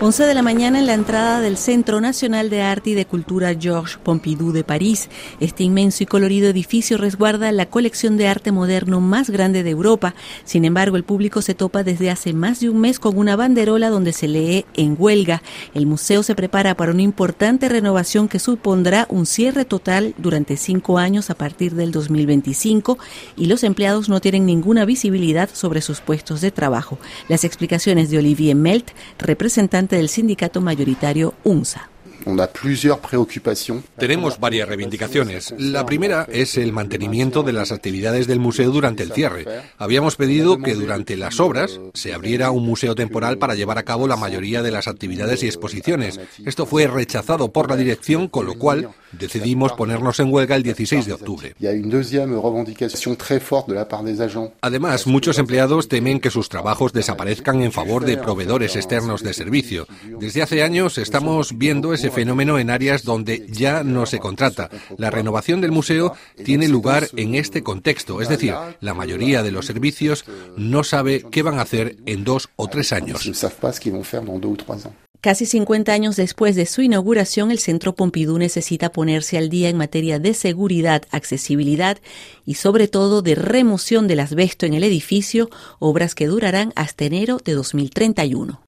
11 de la mañana en la entrada del Centro Nacional de Arte y de Cultura Georges Pompidou de París. Este inmenso y colorido edificio resguarda la colección de arte moderno más grande de Europa. Sin embargo, el público se topa desde hace más de un mes con una banderola donde se lee en huelga. El museo se prepara para una importante renovación que supondrá un cierre total durante cinco años a partir del 2025 y los empleados no tienen ninguna visibilidad sobre sus puestos de trabajo. Las explicaciones de Olivier Melt, representante del sindicato mayoritario UNSA. Tenemos varias reivindicaciones. La primera es el mantenimiento de las actividades del museo durante el cierre. Habíamos pedido que durante las obras se abriera un museo temporal para llevar a cabo la mayoría de las actividades y exposiciones. Esto fue rechazado por la dirección, con lo cual decidimos ponernos en huelga el 16 de octubre. Además, muchos empleados temen que sus trabajos desaparezcan en favor de proveedores externos de servicio. Desde hace años estamos viendo ese fenómeno en áreas donde ya no se contrata. La renovación del museo tiene lugar en este contexto, es decir, la mayoría de los servicios no sabe qué van a hacer en dos o tres años. Casi 50 años después de su inauguración, el Centro Pompidou necesita ponerse al día en materia de seguridad, accesibilidad y sobre todo de remoción del asbesto en el edificio, obras que durarán hasta enero de 2031.